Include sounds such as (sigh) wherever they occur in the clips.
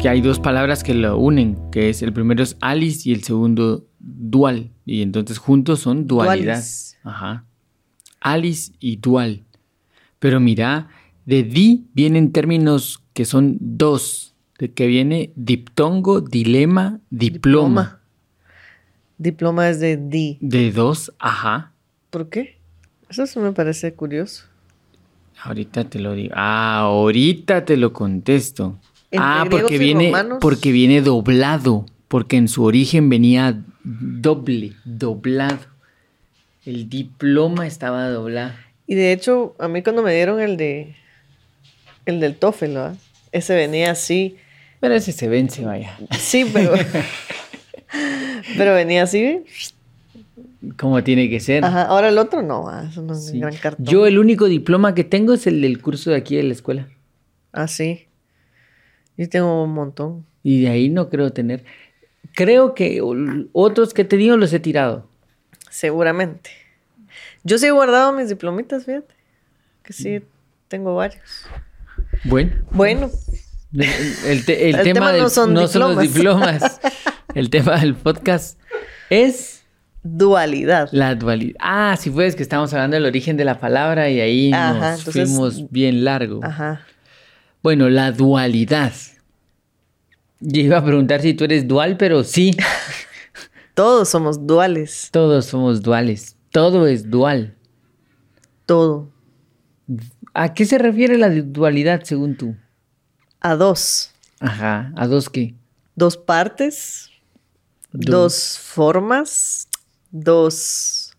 que hay dos palabras que lo unen, que es el primero es Alice y el segundo dual. Y entonces juntos son dualidad. Dualis. Ajá. Alice y dual. Pero mira, de di vienen términos que son dos, de que viene diptongo, dilema, diploma. Diploma es de di. De dos, ajá. ¿Por qué? Eso sí me parece curioso. Ahorita te lo digo. Ah, ahorita te lo contesto. Ah, porque viene, romanos. porque viene doblado. Porque en su origen venía doble, doblado. El diploma estaba doblado. Y de hecho, a mí cuando me dieron el de el del TOEFL, ¿verdad? ese venía así. Pero ese se vence, vaya. Sí, pero (laughs) pero venía así. Como tiene que ser. Ajá. Ahora el otro no, ah, eso no es Sí. un gran cartón. Yo el único diploma que tengo es el del curso de aquí de la escuela. Ah, sí. Yo tengo un montón. Y de ahí no creo tener. Creo que otros que te digo los he tirado. Seguramente. Yo sí he guardado mis diplomitas, fíjate. Que sí, tengo varios. Bueno. Bueno, El, el te- el (laughs) El tema, tema del- no son los diplomas. diplomas. (laughs) El tema del podcast es dualidad. la dualidad. Ah, sí, pues que estamos hablando del origen de la palabra y ahí Ajá, nos entonces- fuimos bien largo. Ajá. Bueno, la dualidad. Yo iba a preguntar si tú eres dual, pero sí, (laughs) Todos somos duales. todos somos duales. Todo es dual. Todo. ¿A qué se refiere la dualidad según tú? A dos. Ajá, ¿a dos qué? Dos partes. Dos. Dos formas. Dos.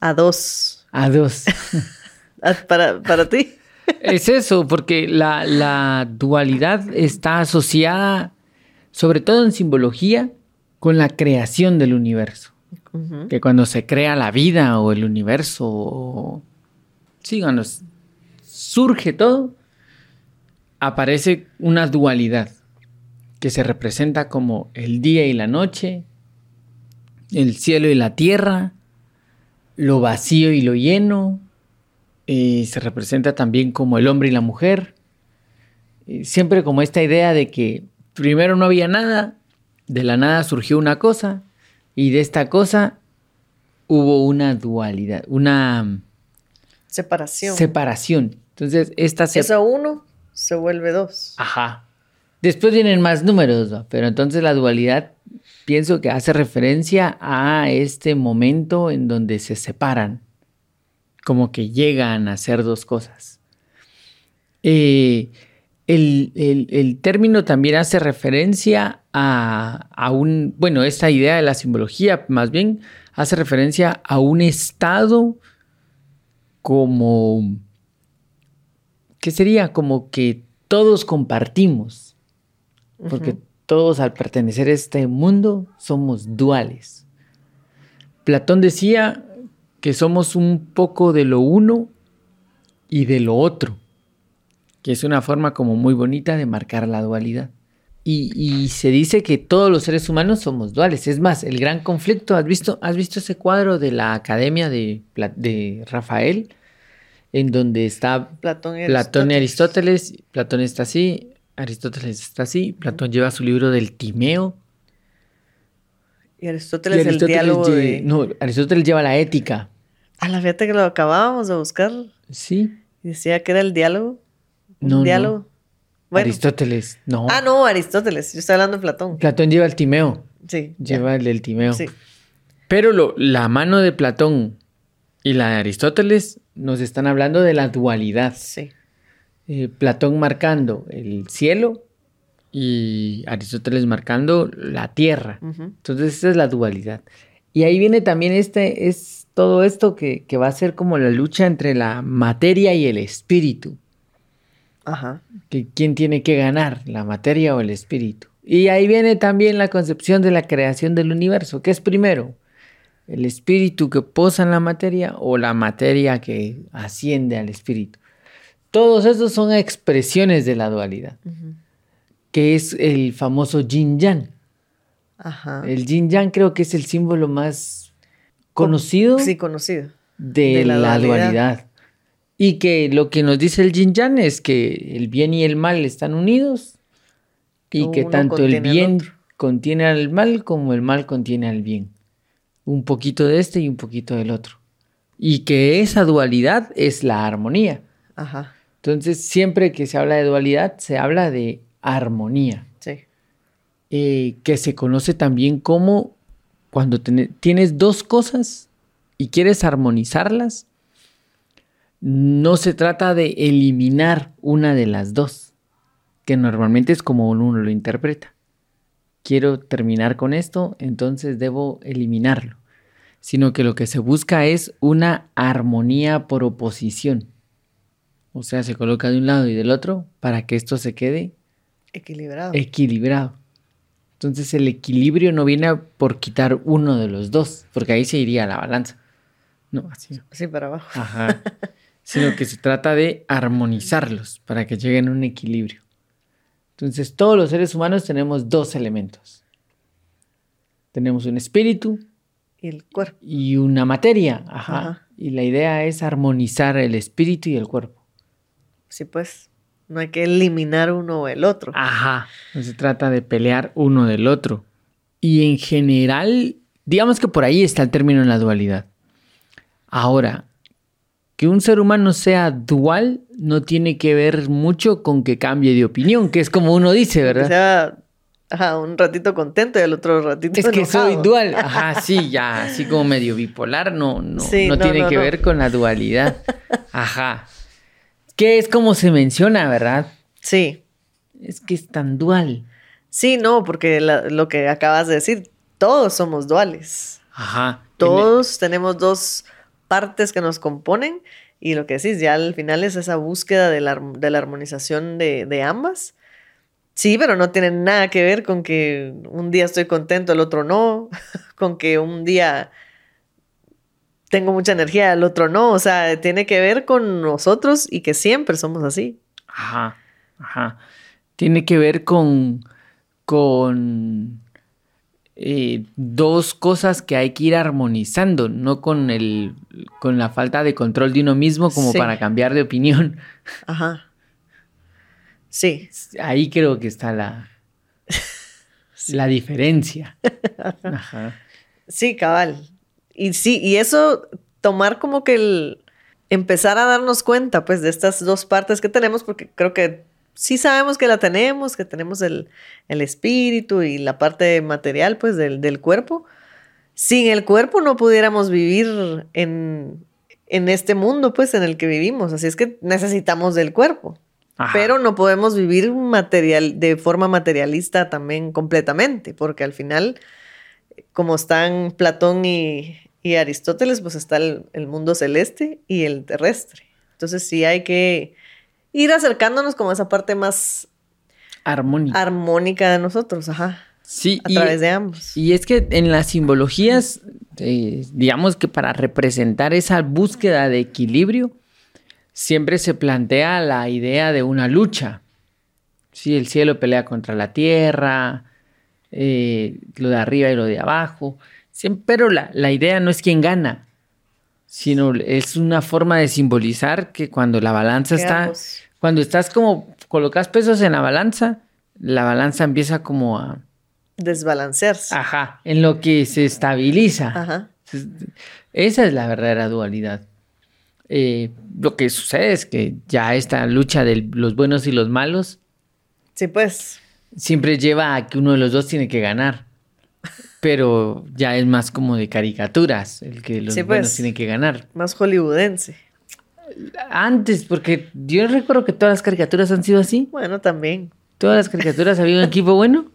A dos. A dos. (laughs) Ah, Para, para ti. Es eso, porque la, la dualidad está asociada, sobre todo en simbología, con la creación del universo. Que cuando se crea la vida o el universo, o... sí, cuando surge todo, aparece una dualidad que se representa como el día y la noche, el cielo y la tierra, lo vacío y lo lleno, y se representa también como el hombre y la mujer. Y siempre como esta idea de que primero no había nada, de la nada surgió una cosa, y de esta cosa hubo una dualidad, una Separación. separación. Entonces, esta se... Eso uno se vuelve dos. Ajá. Después vienen más números, ¿no? pero entonces la dualidad pienso que hace referencia a este momento en donde se separan, como que llegan a ser dos cosas. Eh, el, el- el término también hace referencia a, a un, bueno, esta idea de la simbología más bien hace referencia a un estado como, ¿qué sería? Como que todos compartimos, porque todos al pertenecer a este mundo somos duales. Platón decía que somos un poco de lo uno y de lo otro, que es una forma como muy bonita de marcar la dualidad. Y, y se dice que todos los seres humanos somos duales. Es más, el gran conflicto, ¿has visto, has visto ese cuadro de la Academia de, Rafael? En donde está Platón y Platón y Aristóteles. Platón está así, Aristóteles está así. Platón lleva su libro del Timeo. Y Aristóteles, y el Aristóteles diálogo lle- de... No, Aristóteles lleva la ética. A la fíjate que lo acabábamos de buscar. Sí. Decía que era el diálogo. No, no. diálogo. Bueno. Aristóteles, no. Ah, no, Aristóteles. Yo estoy hablando de Platón. Platón lleva el Timeo. Sí. ya. Lleva el del Timeo. Sí. Pero lo- la mano de Platón y la de Aristóteles nos están hablando de la dualidad. Sí. Eh, Platón marcando el cielo y Aristóteles marcando la tierra. Entonces esa es la dualidad. Y ahí viene también este, es todo esto que, que va a ser como la lucha entre la materia y el espíritu. Ajá. Que quién tiene que ganar, la materia o el espíritu. Y ahí viene también la concepción de la creación del universo. ¿Qué es primero? ¿El espíritu que posa en la materia o la materia que asciende al espíritu? Todos esos son expresiones de la dualidad, que es el famoso yin yang. Ajá. El yin yang creo que es el símbolo más conocido Sí, conocido. de, de la, la dualidad. dualidad. Y que lo que nos dice el yin yang es que el bien y el mal están unidos, Y que tanto el bien contiene al mal como el mal contiene al bien. Un poquito de este y un poquito del otro. Y que esa dualidad es la armonía. Ajá. Entonces, siempre que se habla de dualidad, se habla de armonía. Eh, que se conoce también como cuando tienes dos cosas y quieres armonizarlas, no se trata de eliminar una de las dos, que normalmente es como uno lo interpreta. Quiero terminar con esto, entonces debo eliminarlo, sino que lo que se busca es una armonía por oposición. O sea, se coloca de un lado y del otro para que esto se quede Equilibrado. equilibrado. Entonces el equilibrio no viene por quitar uno de los dos, porque ahí se iría la balanza. No, así. Sí, para abajo. Ajá. (laughs) Sino que se trata de armonizarlos para que lleguen a un equilibrio. Entonces todos los seres humanos tenemos dos elementos. Tenemos un espíritu Y el cuerpo. y una materia. Ajá. Ajá. Y la idea es armonizar el espíritu y el cuerpo. Sí, pues. No hay que eliminar uno o el otro. Ajá. No se trata de pelear uno del otro. Y en general, digamos que por ahí está el término en la dualidad. Ahora, que un ser humano sea dual no tiene que ver mucho con que cambie de opinión, que es como uno dice, ¿verdad? sea ajá, un ratito contento y el otro ratito Es que soy dual. Ajá, sí, ya, así como medio bipolar, no, no, Sí, no, no, tiene no, que no. ver con la dualidad. Ajá. Que es como se menciona, ¿verdad? Sí. Es que es tan dual. Sí, no, porque la- lo que acabas de decir, todos somos duales. Ajá. Todos tenemos dos partes que nos componen y lo que decís, ya al final es esa búsqueda de la, de la armonización de, de ambas. Sí, pero no tiene nada que ver con que un día estoy contento, el otro no, (laughs) con que un día tengo mucha energía, el otro no, o sea, tiene que ver con nosotros y que siempre somos así. Ajá, ajá. Tiene que ver con, con eh, dos cosas que hay que ir armonizando, no con el, con la falta de control de uno mismo como Sí. para cambiar de opinión. (laughs) Ajá. Sí, Ahí creo que está la, (laughs) la diferencia. (laughs) Ajá. Sí, cabal. Y sí, y eso, tomar como que el empezar a darnos cuenta, pues, de estas dos partes que tenemos, porque creo que sí sabemos que la tenemos, que tenemos el, el espíritu y la parte material, pues, del, del cuerpo. Sin el cuerpo no pudiéramos vivir en, en este mundo, pues, en el que vivimos. Así es que necesitamos del cuerpo. Ajá. Pero no podemos vivir material, de forma materialista también completamente, porque al final, como están Platón y, y Aristóteles, pues está el, el mundo celeste y el terrestre. Entonces sí hay que ir acercándonos como a esa parte más Armónica. armónica de nosotros, ajá, Sí, a y- través de ambos. Y es que en las simbologías, eh, digamos que para representar esa búsqueda de equilibrio, siempre se plantea la idea de una lucha. Sí, el cielo pelea contra la tierra, eh, lo de arriba y lo de abajo. Pero la, la idea no es quién gana, sino es una forma de simbolizar que cuando la balanza está, cuando estás como, colocas pesos en la balanza, la balanza empieza como a... Desbalancearse. Ajá, en lo que se estabiliza. Ajá. Esa es la verdadera dualidad. Eh, lo que sucede es que ya esta lucha de los buenos y los malos Sí, pues. siempre lleva a que uno de los dos tiene que ganar. Pero ya es más como de caricaturas, el que los Sí, buenos pues. tienen que ganar. Más hollywoodense. Antes, porque yo recuerdo que todas las caricaturas han sido así. Bueno, también. Todas las caricaturas había un equipo bueno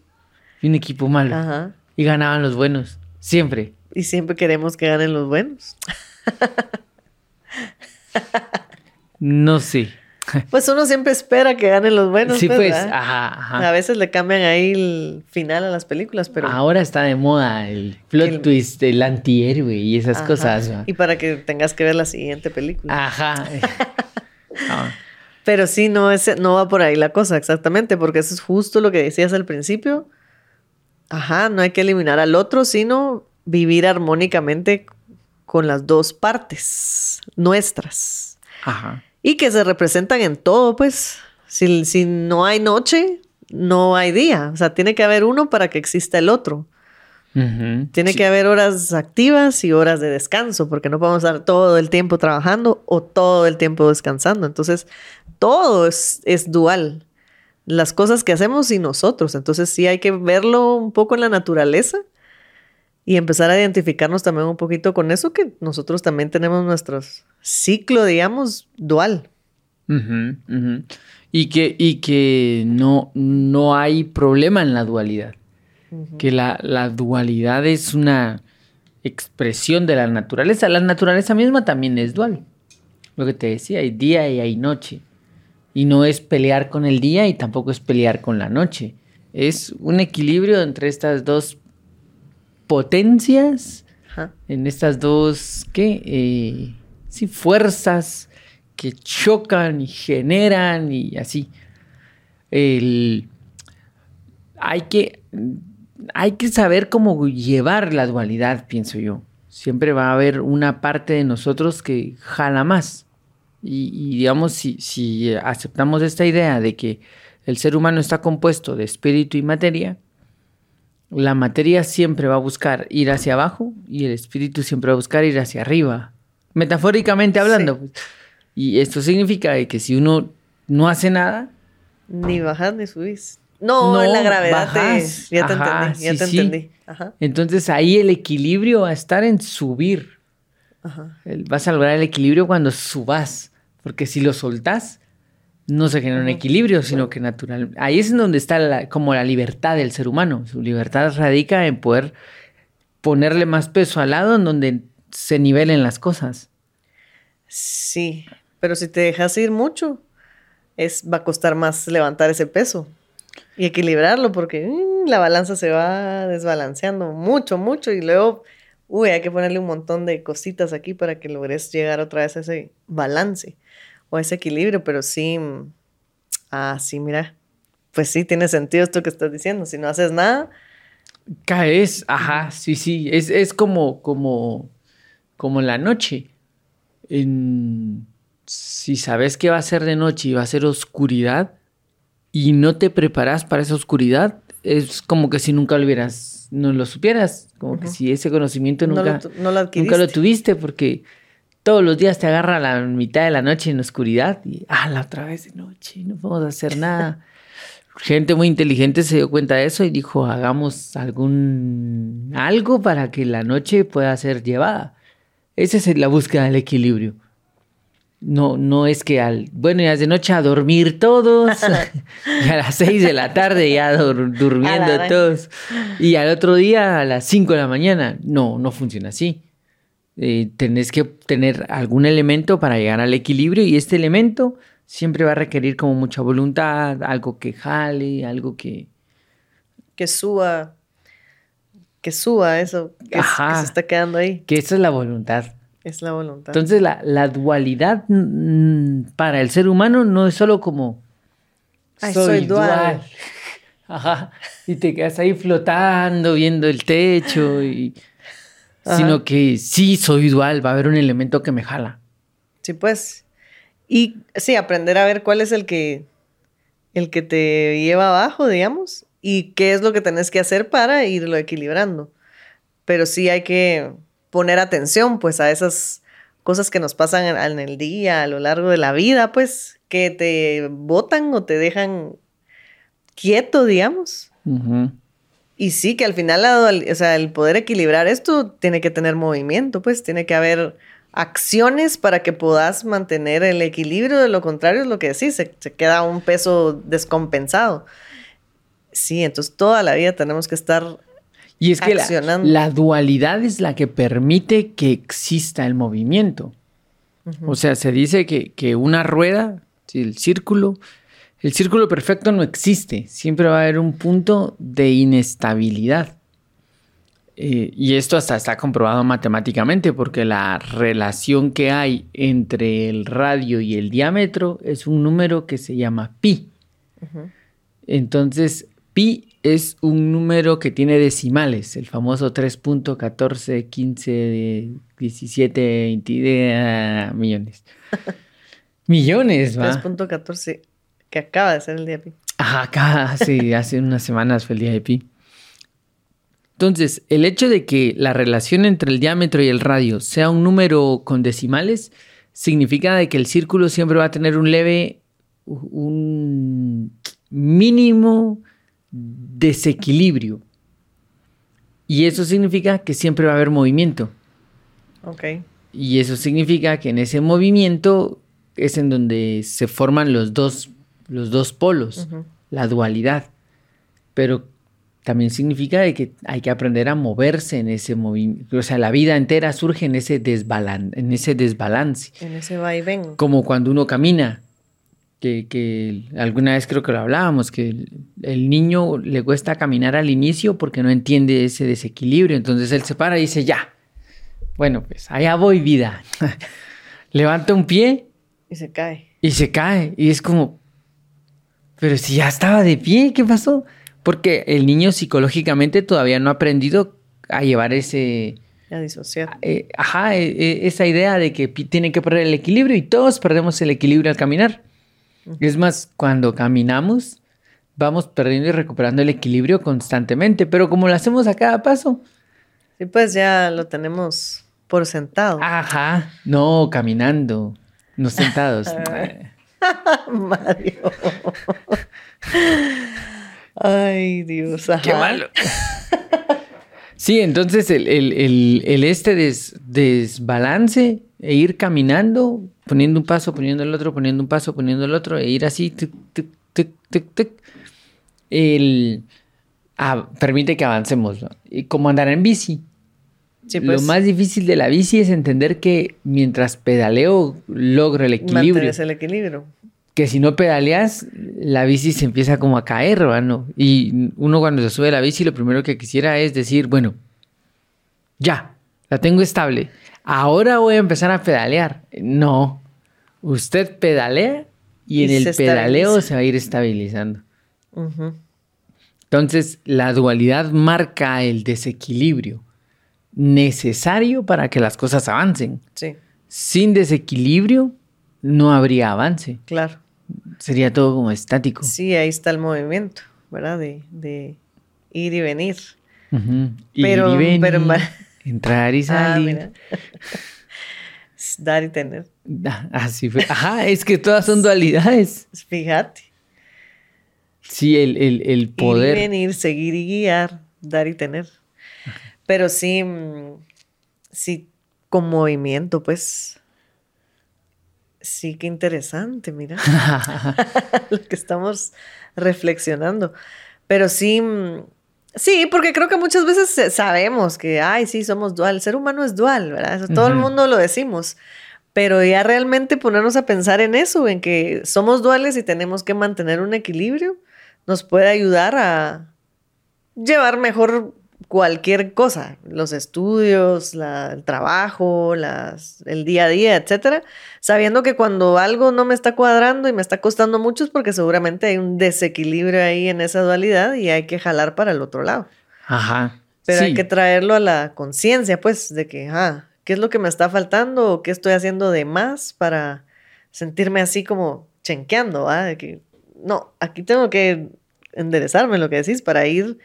y un equipo malo. Ajá. Y ganaban los buenos, siempre. Y siempre queremos que ganen los buenos. No sé. Pues uno siempre espera que ganen los buenos. sí, pues, ¿verdad? ajá, ajá. A veces le cambian ahí el final a las películas, pero... Ahora está de moda el plot El- twist, el antihéroe y esas Ajá. cosas. ¿va? Y para que tengas que ver la siguiente película. Ajá. (laughs) Ah, Pero sí, no, es, no va por ahí la cosa, exactamente, porque eso es justo lo que decías al principio. Ajá, no hay que eliminar al otro, sino vivir armónicamente con las dos partes nuestras. Ajá. Y que se representan en todo, pues. Si, si no hay noche, no hay día. O sea, tiene que haber uno para que exista el otro. Tiene que haber horas activas y horas de descanso, porque no podemos estar todo el tiempo trabajando o todo el tiempo descansando. Entonces, todo es, es dual. Las cosas que hacemos y nosotros. Entonces, sí hay que verlo un poco en la naturaleza y empezar a identificarnos también un poquito con eso, que nosotros también tenemos nuestro ciclo, digamos, dual. Y que, y que no, no hay problema en la dualidad que la, dualidad es una expresión de la naturaleza. La naturaleza misma también es dual. Lo que te decía, hay día y hay noche. Y no es pelear con el día y tampoco es pelear con la noche. Es un equilibrio entre estas dos potencias, en estas dos, ¿qué? Eh, sí, fuerzas que chocan y generan y así. El, hay que hay que saber cómo llevar la dualidad, pienso yo. Siempre va a haber una parte de nosotros que jala más. Y, digamos, si, aceptamos esta idea de que el ser humano está compuesto de espíritu y materia, la materia siempre va a buscar ir hacia abajo y el espíritu siempre va a buscar ir hacia arriba. Metafóricamente hablando. Pues. Y esto significa que si uno no hace nada... Ni bajas ni subís. No, en la gravedad Ya te entendí, ya te entendí. Entonces ahí el equilibrio va a estar en subir. Vas a lograr el equilibrio cuando subas. Porque si lo soltás, no se genera un equilibrio, sino que natural. Ahí es en donde está como la libertad del ser humano. Su libertad radica en poder ponerle más peso al lado en donde se nivelen las cosas. Sí, pero si te dejas ir mucho, es, va a costar más levantar ese peso. Y equilibrarlo porque mm, la balanza se va desbalanceando mucho, mucho y luego, uy, hay que ponerle un montón de cositas aquí para que logres llegar otra vez a ese balance o ese equilibrio, pero sí, mm, ah, sí, mira, pues sí, tiene sentido esto que estás diciendo, si no haces nada. Caes, ajá, sí, sí, es, es como, como, como la noche. En, si sabes que va a ser de noche y va a ser oscuridad, y no te preparas para esa oscuridad, es como que si nunca lo hubieras, no lo supieras, como que si ese conocimiento nunca, no lo, nunca lo tuviste, porque todos los días te agarra a la mitad de la noche en oscuridad y, ah, la otra vez de noche, no podemos hacer nada. (laughs) Gente muy inteligente se dio cuenta de eso y dijo, hagamos algún, algo para que la noche pueda ser llevada. Esa es la búsqueda del equilibrio. No, no es que al, bueno, ya de noche a dormir todos, (laughs) (laughs) y a las seis de la tarde ya durmiendo todos, y al otro día a las cinco de la mañana. No, no funciona así. Eh, tenés que tener algún elemento para llegar al equilibrio y este elemento siempre va a requerir como mucha voluntad, algo que jale, algo que... Que suba, que suba eso que se está quedando ahí. Que esa es la voluntad. Es la voluntad. Entonces la, dualidad mm, para el ser humano no es solo como soy, dual. (laughs) Ajá. Y te quedas ahí flotando, viendo el techo, y... sino que sí soy dual, va a haber un elemento que me jala. Sí, pues. Y sí, aprender a ver cuál es el que, el que te lleva abajo, digamos, y qué es lo que tenés que hacer para irlo equilibrando. Pero sí hay que poner atención pues a esas cosas que nos pasan en, el día, a lo largo de la vida, pues que te botan o te dejan quieto, digamos. Y sí, que al final, o sea, el poder equilibrar esto tiene que tener movimiento, pues tiene que haber acciones para que puedas mantener el equilibrio, de lo contrario es lo que decís, se, se queda un peso descompensado. Sí, entonces toda la vida tenemos que estar y es que la, dualidad es la que permite que exista el movimiento. O sea, se dice que, una rueda, el círculo, el círculo perfecto no existe. Siempre va a haber un punto de inestabilidad. Eh, y esto hasta está comprobado matemáticamente porque la relación que hay entre el radio y el diámetro es un número que se llama pi. Entonces, pi es un número que tiene decimales, el famoso 3.14, 15, 17, 20 millones. (laughs) millones, va. 3.14, que acaba de ser el día pi. Ajá, acá sí, hace unas semanas fue el día de pi. Entonces, el hecho de que la relación entre el diámetro y el radio sea un número con decimales significa de que el círculo siempre va a tener un leve, un mínimo desequilibrio. Y eso significa que siempre va a haber movimiento. Ok. Y eso significa que en ese movimiento es en donde se forman los dos, los dos polos, la dualidad. Pero también significa de que hay que aprender a moverse en ese movimiento. O sea, la vida entera surge en ese, desbalan en ese desbalance. En ese vaivén. Como cuando uno camina. Que, que, alguna vez creo que lo hablábamos, que el, el, niño le cuesta caminar al inicio porque no entiende ese desequilibrio. Entonces él se para y dice, ya. Bueno, pues allá voy vida. (laughs) Levanta un pie. Y se cae. Y se cae. Y es como, pero si ya estaba de pie, ¿qué pasó? Porque el niño psicológicamente todavía no ha aprendido a llevar ese... A disociar. Eh, ajá, eh, esa idea de que tiene que perder el equilibrio y todos perdemos el equilibrio al caminar. Uh -huh. Es más, cuando caminamos, vamos perdiendo y recuperando el equilibrio constantemente, pero como lo hacemos a cada paso. Sí, pues ya lo tenemos por sentado. Ajá, no, caminando, no sentados. (laughs) (laughs) Mario. Ay, Dios. Ajá. Qué malo. (laughs) Sí, entonces el, el, el, el este des, desbalance e ir caminando, poniendo un paso, poniendo el otro, poniendo un paso, poniendo el otro, e ir así, tic, tic, tic, tic, tic, el, ah, permite que avancemos. ¿no? Y como andar en bici. Sí, pues, Lo más difícil de la bici es entender que mientras pedaleo logro el equilibrio. mantienes el equilibrio. Que si no pedaleas, la bici se empieza como a caer, ¿no? Y uno cuando se sube a la bici, lo primero que quisiera es decir, bueno, ya, la tengo estable. Ahora voy a empezar a pedalear. No, usted pedalea y, en el pedaleo se va a ir estabilizando. Entonces, la dualidad marca el desequilibrio necesario para que las cosas avancen. Sí, Sin desequilibrio, no habría avance. claro. Sería todo como estático. Sí, ahí está el movimiento, ¿verdad? De, de ir y venir. Ujú. Ir Pero- y venir, pero entrar y (laughs) Ah, salir. (laughs) Dar y tener. Ah, Así fue. Ajá, es que todas son dualidades. Fíjate. Sí, el, el, el Ir y poder. venir, seguir y guiar, dar y tener. Pero sí, mm, sí, con movimiento, pues. Sí, qué interesante, mira. (laughs) (laughs) lo que estamos reflexionando. Pero sí, mm, sí, porque creo que muchas veces sabemos que, ay, sí, somos dual. El ser humano es dual, ¿verdad? Eso todo el mundo lo decimos. Pero ya realmente ponernos a pensar en eso, en que somos duales y tenemos que mantener un equilibrio, nos puede ayudar a llevar mejor cualquier cosa, los estudios, la- el trabajo, las, el día a día, etcétera, sabiendo que cuando algo no me está cuadrando y me está costando mucho es porque seguramente hay un desequilibrio ahí en esa dualidad y hay que jalar para el otro lado. Ajá. Pero hay que traerlo a la conciencia, pues, de que, ah, ¿qué es lo que me está faltando o qué estoy haciendo de más para sentirme así como chenqueando, ah? De que, no, aquí tengo que enderezarme, lo que decís, para ir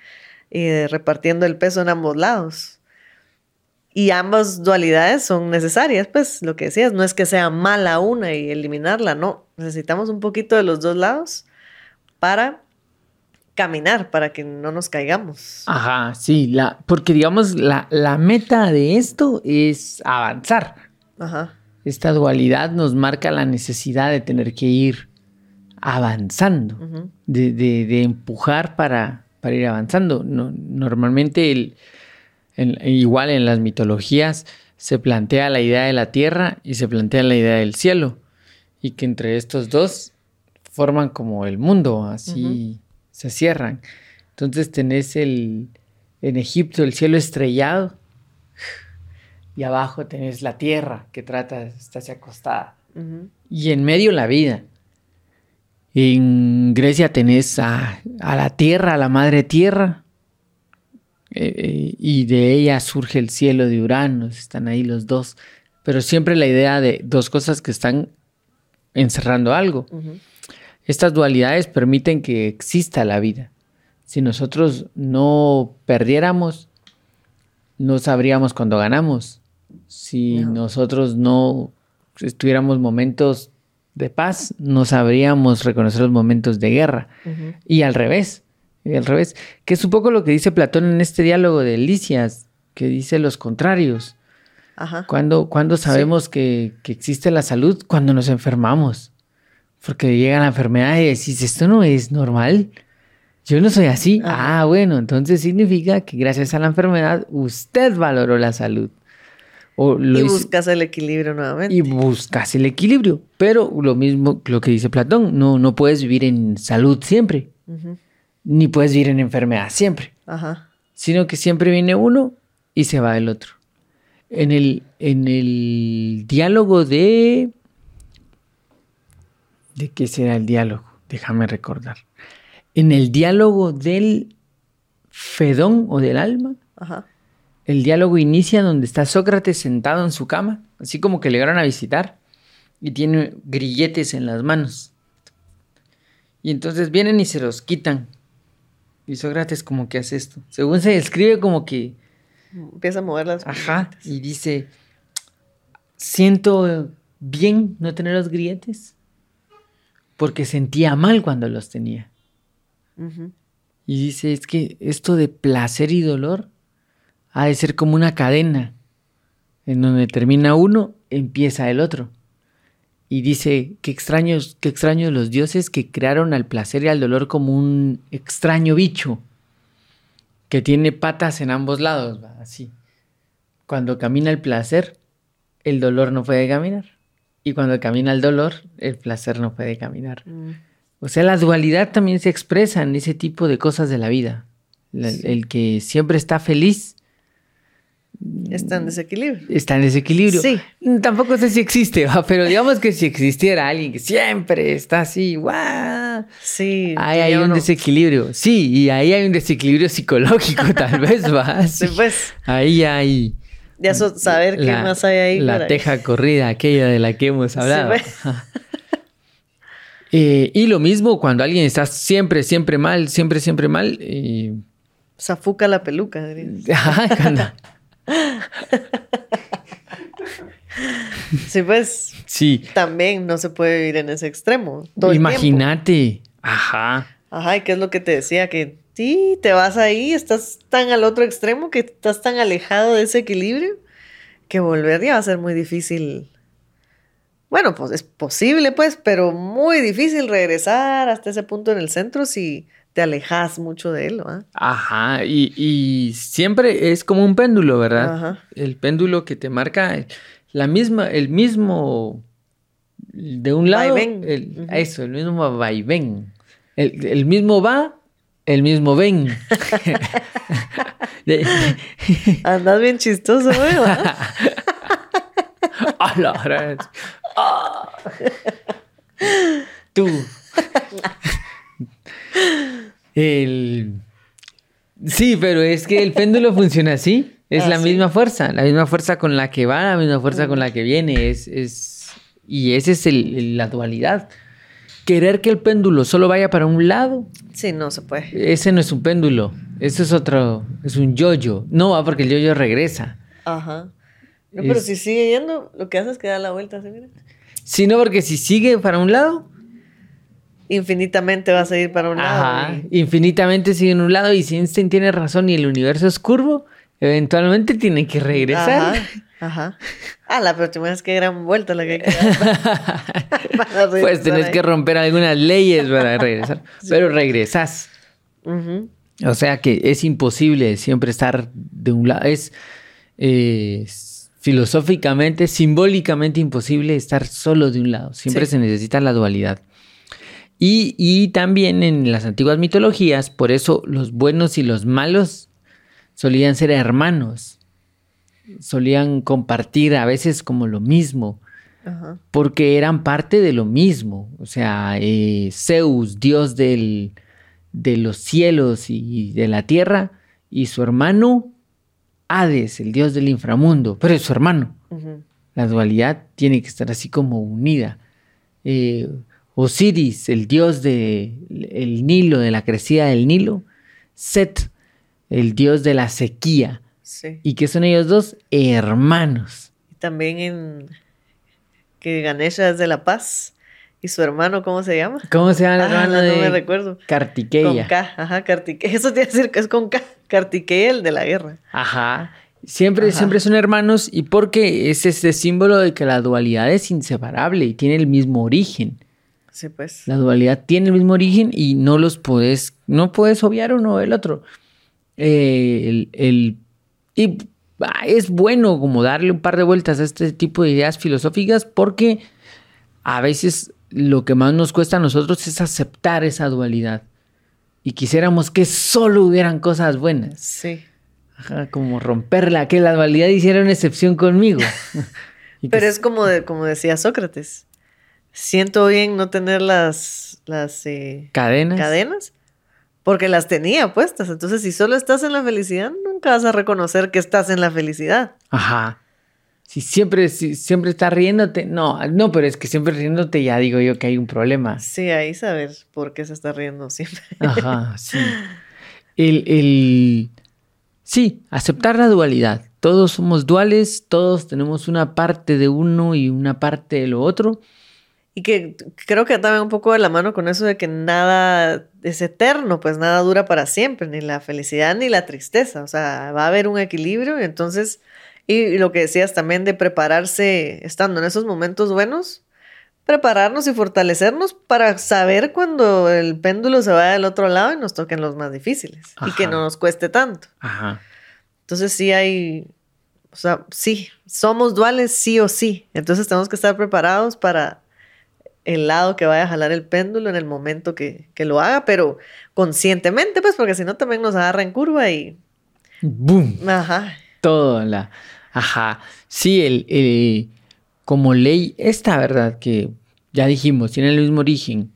eh, repartiendo el peso en ambos lados. Y ambas dualidades son necesarias, pues, lo que decías, no es que sea mala una y eliminarla, no, necesitamos un poquito de los dos lados para caminar, para que no nos caigamos. Ajá, sí, la, porque digamos, la, la meta de esto es avanzar. Ajá. Esta dualidad nos marca la necesidad de tener que ir avanzando, de- de empujar para, para ir avanzando. No- normalmente, el- igual en las mitologías, se plantea la idea de la tierra y se plantea la idea del cielo, y que entre estos dos forman como el mundo, así se cierran. Entonces tenés el, en Egipto el cielo estrellado y abajo tenés la tierra que trata de estarse acostada. Y en medio la vida. En Grecia tenés a, a la tierra, a la madre tierra. eh, eh, y de ella surge el cielo de Urano. Están ahí los dos. Pero siempre la idea de dos cosas que están encerrando algo. Estas dualidades permiten que exista la vida. Si nosotros no perdiéramos, no sabríamos cuando ganamos. Si No. nosotros no estuviéramos momentos de paz, no sabríamos reconocer los momentos de guerra. Y al revés, y al revés, que es un poco lo que dice Platón en este diálogo de Licias, que dice los contrarios. Ajá. ¿Cuándo, cuándo sabemos que, que existe la salud? Cuando nos enfermamos. Porque llega la enfermedad y decís, esto no es normal. Yo no soy así. Ajá. Ah, bueno, entonces significa que gracias a la enfermedad usted valoró la salud. O lo y buscas el equilibrio nuevamente. y buscas el equilibrio. Pero lo mismo, lo que dice Platón, no, no puedes vivir en salud siempre, ni puedes vivir en enfermedad siempre, Ajá. sino que siempre viene uno y se va el otro. En el, en el diálogo de... ¿De qué será el diálogo? Déjame recordar. En el diálogo del Fedón o del alma, Ajá. El diálogo inicia donde está Sócrates sentado en su cama, así como que le llegaron a visitar, y tiene grilletes en las manos. Y entonces vienen y se los quitan. Y Sócrates como que hace esto. Según se describe como que, Empieza a mover las ajá, y dice, siento bien no tener los grilletes, porque sentía mal cuando los tenía. Y dice, es que esto de placer y dolor ha de ser como una cadena. En donde termina uno, empieza el otro. Y dice, qué extraños, qué extraños los dioses que crearon al placer y al dolor como un extraño bicho. Que tiene patas en ambos lados, va, así. Cuando camina el placer, el dolor no puede caminar. Y cuando camina el dolor, el placer no puede caminar. Mm. O sea, la dualidad también se expresa en ese tipo de cosas de la vida. La- Sí. El que siempre está feliz Está en desequilibrio. está en desequilibrio. Sí. Tampoco sé si existe, ¿va? (laughs) pero digamos que si existiera alguien que siempre está así, ¡guau! Sí. Ahí hay un desequilibrio. Sí, y ahí hay un desequilibrio psicológico, (laughs) tal vez, ¿va? Sí, Sí. pues. Ahí hay. Ya so- saber qué la- más hay ahí. La para- teja (laughs) corrida, aquella de la que hemos hablado. pues. Eh, y lo mismo cuando alguien está siempre, siempre mal, siempre, siempre mal. eh, Zafuca la peluca. ajá, cuando- (laughs) Sí, pues. sí, También no se puede vivir en ese extremo. imagínate. Ajá. Ajá, y qué es lo que te decía, que sí, te vas ahí, estás tan al otro extremo, que estás tan alejado de ese equilibrio, que volver ya va a ser muy difícil. Bueno, pues es posible, pues, pero muy difícil regresar hasta ese punto en el centro si te alejas mucho de él, ¿va? Ajá. Y, y siempre es como un péndulo, ¿verdad? Ajá. El péndulo que te marca la misma, el mismo. De un lado. El- Ujú. Eso, el mismo vaivén. El, el mismo va, el mismo ven. (laughs) Andas bien chistoso, güey, ¿va? (laughs) A la gran- Ah. (laughs) Tú. El... Sí, pero es que el péndulo funciona así. Es Ah, la sí. misma fuerza, la misma fuerza con la que va, la misma fuerza con la que viene. Es, es... Y esa es el- el- la dualidad. Querer que el péndulo solo vaya para un lado, Sí, no se puede. ese no es un péndulo. Eso es otro, es un yoyo. No va porque el yoyo regresa. Ajá. No, pero Es- si sigue yendo, lo que hace es que da la vuelta, ¿sí? Mira. Sino porque si sigue para un lado, Infinitamente va a seguir para un lado. Ajá, y- infinitamente sigue en un lado y si Einstein tiene razón y el universo es curvo, eventualmente tiene que regresar. Ajá, (laughs) ajá. Ah, la próxima es que gran vuelta la que hay que dar. pues tenés ahí. que romper algunas leyes para (laughs) regresar, pero regresas. Ujú. O sea que es imposible siempre estar de un lado. Es eh, filosóficamente, simbólicamente imposible estar solo de un lado. Siempre Sí. se necesita la dualidad. Y, y también en las antiguas mitologías, por eso los buenos y los malos solían ser hermanos. Solían compartir a veces como lo mismo Ajá. porque eran parte de lo mismo. O sea, eh, Zeus, dios del, de los cielos y de la tierra, y su hermano Hades, el dios del inframundo, pero es su hermano. La dualidad tiene que estar así como unida. Eh, Osiris, el dios del el Nilo, de la crecida del Nilo. Set, el dios de la sequía. Sí. Y que son ellos dos hermanos. Y también en que Ganesha es de la paz. ¿Y su hermano cómo se llama? ¿Cómo se llama el Ah, hermano no, de no me recuerdo. Kartikeya? Con K, ajá, Kartikeya. Eso tiene que decir que es con K. Kartikeya, el de la guerra. Ajá. Siempre, Ajá. siempre son hermanos y porque es este símbolo de que la dualidad es inseparable y tiene el mismo origen. Sí, pues. La dualidad tiene el mismo origen y no los puedes, no puedes obviar uno del otro. Eh, el, el- y ah, es bueno como darle un par de vueltas a este tipo de ideas filosóficas porque a veces lo que más nos cuesta a nosotros es aceptar esa dualidad. Y quisiéramos que solo hubieran cosas buenas. Sí. Ajá, como romperla, que la dualidad hiciera una excepción conmigo. (laughs) (laughs) Pero es como, de, como decía Sócrates. Siento bien no tener las, las eh, cadenas. cadenas porque las tenía puestas. Entonces, si solo estás en la felicidad, nunca vas a reconocer que estás en la felicidad. Ajá. Si siempre, si siempre estás riéndote, no, no, pero es que siempre riéndote ya digo yo que hay un problema. Sí, ahí saber por qué se está riendo siempre. Ajá, (laughs) sí. El, el- sí, aceptar la dualidad. Todos somos duales, todos tenemos una parte de uno y una parte de lo otro. Y que creo que también un poco de la mano con eso de que nada es eterno, pues nada dura para siempre, ni la felicidad ni la tristeza. O sea, va a haber un equilibrio y entonces, y, y lo que decías también de prepararse, estando en esos momentos buenos, prepararnos y fortalecernos para saber cuando el péndulo se vaya del otro lado y nos toquen los más difíciles y que Ajá. no nos cueste tanto. Ajá. Entonces sí hay, o sea, sí, somos duales sí o sí. Entonces tenemos que estar preparados para el lado que vaya a jalar el péndulo en el momento que, que lo haga, pero conscientemente, pues, porque si no también nos agarra en curva y, ¡Boom! ajá, Todo la. Ajá. Sí, el, el- como ley, esta verdad que ya dijimos, tiene el mismo origen.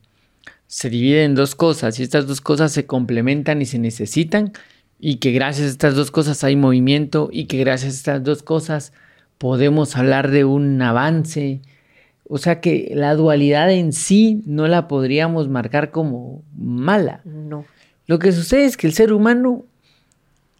Se divide en dos cosas y estas dos cosas se complementan y se necesitan. Y que gracias a estas dos cosas hay movimiento y que gracias a estas dos cosas podemos hablar de un avance. O sea que la dualidad en sí no la podríamos marcar como mala. no. Lo que sucede es que el ser humano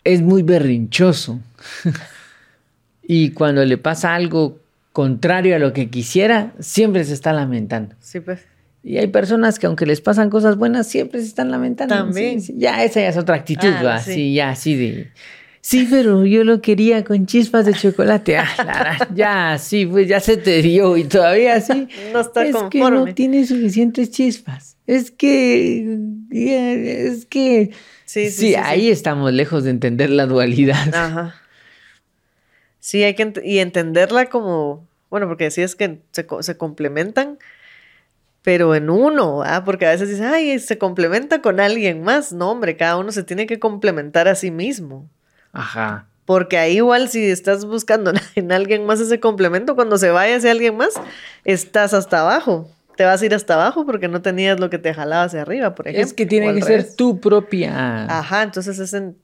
es muy berrinchoso. (laughs) y cuando le pasa algo contrario a lo que quisiera, siempre se está lamentando. Sí, pues. Y hay personas que aunque les pasan cosas buenas, siempre se están lamentando. También. Sí, sí. Ya, esa ya es otra actitud, Ah, va. sí. Sí. ya, así de... Sí, pero yo lo quería con chispas de chocolate. Ah, la, la, ya, sí, pues ya se te dio y todavía sí. No está es que conforme. no tiene suficientes chispas. Es que... Es que... Sí, Sí, sí, sí, sí. ahí estamos lejos de entender la dualidad. Ajá. Sí, hay que ent- y entenderla como, bueno, porque decías que se, co- se complementan, pero en uno, ¿ah? Porque a veces dices, ay, se complementa con alguien más. No, hombre, cada uno se tiene que complementar a sí mismo. Ajá. Porque ahí igual si estás buscando (laughs) en alguien más ese complemento, cuando se vaya ese alguien más, estás hasta abajo. Te vas a ir hasta abajo porque no tenías lo que te jalaba hacia arriba, por ejemplo. Es que tiene que ser tu propia... Ajá, entonces es, en-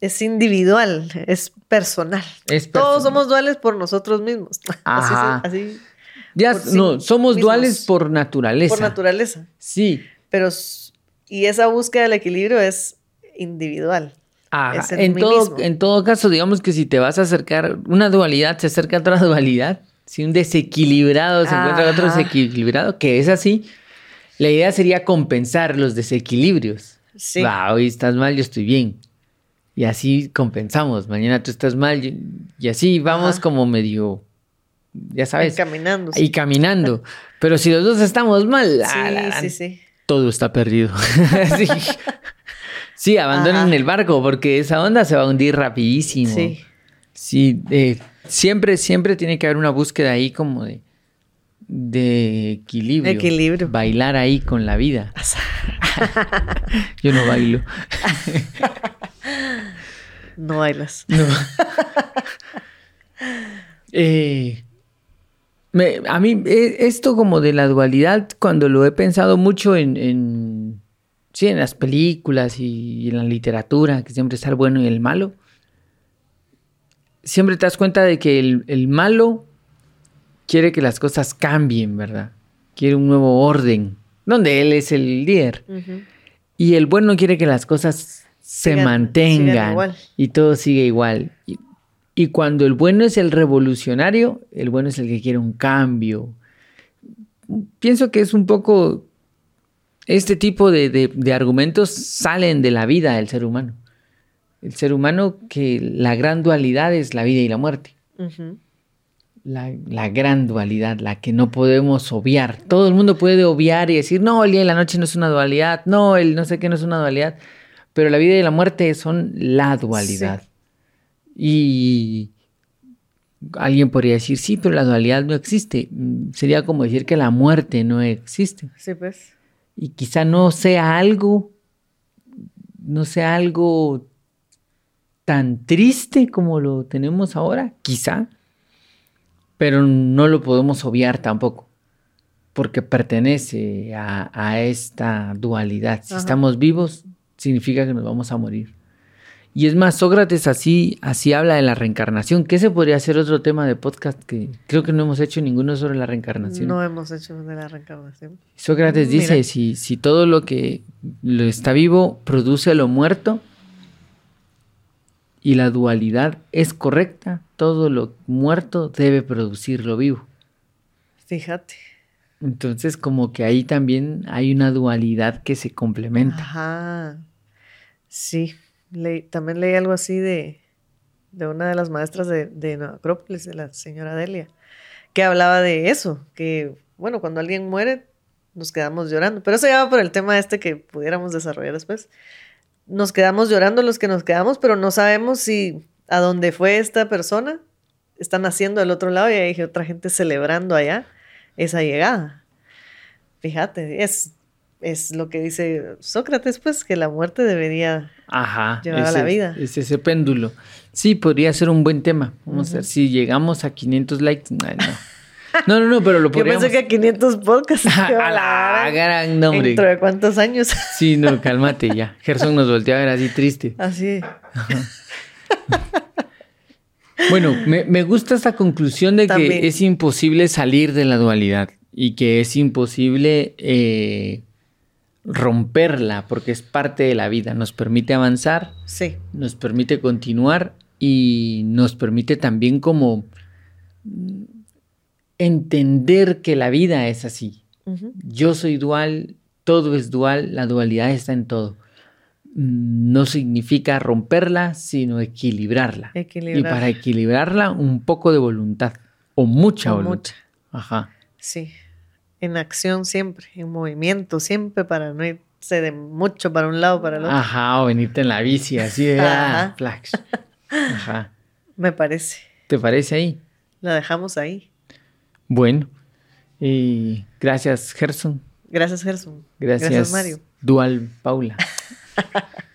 es individual, es personal. Es Todos somos duales por nosotros mismos. (laughs) Así, Ajá. así Ya, sí no, somos mismos. duales por naturaleza. por naturaleza. Sí. Pero, y esa búsqueda del equilibrio es individual. Ajá. En todo, mismo. en todo caso, digamos que si te vas a acercar, una dualidad se acerca a otra (laughs) dualidad. Si un desequilibrado se encuentra con otro Ajá. desequilibrado, que es así, la idea sería compensar los desequilibrios. Sí. Va, hoy estás mal, yo estoy bien. Y así compensamos. Mañana tú estás mal y, y así vamos Ajá. como medio, ya sabes, Caminando. y caminando. Pero si los dos estamos mal, Sí, la- sí. todo está perdido. (laughs) sí. Ajá. el barco porque esa onda se va a hundir rapidísimo. Sí. Sí, eh, siempre, siempre tiene que haber una búsqueda ahí como de, de equilibrio. Equilibrio. Bailar ahí con la vida. (laughs) (laughs) Yo no bailo. (laughs) No bailas. No. Eh, me- a mí, eh, esto como de la dualidad, cuando lo he pensado mucho en, en, sí, en las películas y en la literatura, que siempre está el bueno y el malo, siempre te das cuenta de que el, el malo quiere que las cosas cambien, ¿verdad? Quiere un nuevo orden. donde él es el líder. Y el bueno quiere que las cosas se Sigan- mantengan sigan y todo sigue igual. Y, y cuando el bueno es el revolucionario, el bueno es el que quiere un cambio. Pienso que es un poco... Este tipo de, de- de argumentos salen de la vida del ser humano. El ser humano que la gran dualidad es la vida y la muerte. La, la gran dualidad, la que no podemos obviar. Todo el mundo puede obviar y decir, no, el día y la noche no es una dualidad, no, el no sé qué no es una dualidad, pero la vida y la muerte son la dualidad. Y alguien podría decir, sí, pero la dualidad no existe. Mm, Sería como decir que la muerte no existe. Sí, pues. Y quizá no sea algo, no sea algo tan triste como lo tenemos ahora, quizá, pero no lo podemos obviar tampoco, porque pertenece a, a esta dualidad. Si Ajá. estamos vivos, significa que nos vamos a morir. Y es más, Sócrates así, así habla de la reencarnación, que ese podría ser otro tema de podcast que creo que no hemos hecho ninguno sobre la reencarnación. No hemos hecho de la reencarnación. Sócrates Mm, dice, si, si todo lo que lo está vivo produce lo muerto y la dualidad es correcta, todo lo muerto debe producir lo vivo. Fíjate. Entonces como que ahí también hay una dualidad que se complementa. Ajá. Sí. Leí- también leí algo así de, de una de las maestras de, de Acrópolis, de la señora Delia, que hablaba de eso, que, bueno, cuando alguien muere, nos quedamos llorando. Pero eso ya va por el tema este que pudiéramos desarrollar después. Nos quedamos llorando los que nos quedamos, pero no sabemos si a dónde fue esta persona están haciendo del otro lado y hay otra gente celebrando allá esa llegada. Fíjate, es, es lo que dice Sócrates, pues, que la muerte debería... Ajá. Llevar a es la vida. Es ese péndulo. Sí, podría ser un buen tema. Vamos a ver si llegamos a 500 likes. Ay, no. No, no, no, pero lo (laughs) Yo podríamos... pensé que a 500 podcasts. (laughs) a la gran nombre. ¿Dentro de cuántos años? (laughs) Sí, no, cálmate ya. Gerson nos volteó a ver así triste. Así. Bueno, me, me gusta esta conclusión de También. que es imposible salir de la dualidad y que es imposible eh, romperla porque es parte de la vida. Nos permite avanzar, Sí. nos permite continuar y nos permite también como entender que la vida es así. Yo soy dual, todo es dual, la dualidad está en todo. No significa romperla, sino equilibrarla. Y para equilibrarla, un poco de voluntad. O mucha O voluntad. Ajá. Sí. En acción siempre, en movimiento siempre para no irse de mucho para un lado para el otro. Ajá, o venirte en la bici, así de ah, Ajá. flash. Ajá. (laughs) Me parece. ¿Te parece ahí? La dejamos ahí. Bueno. Y gracias, Gerson. Gracias, Gerson. Gracias, Gracias, Mario. Dual Paula. (laughs)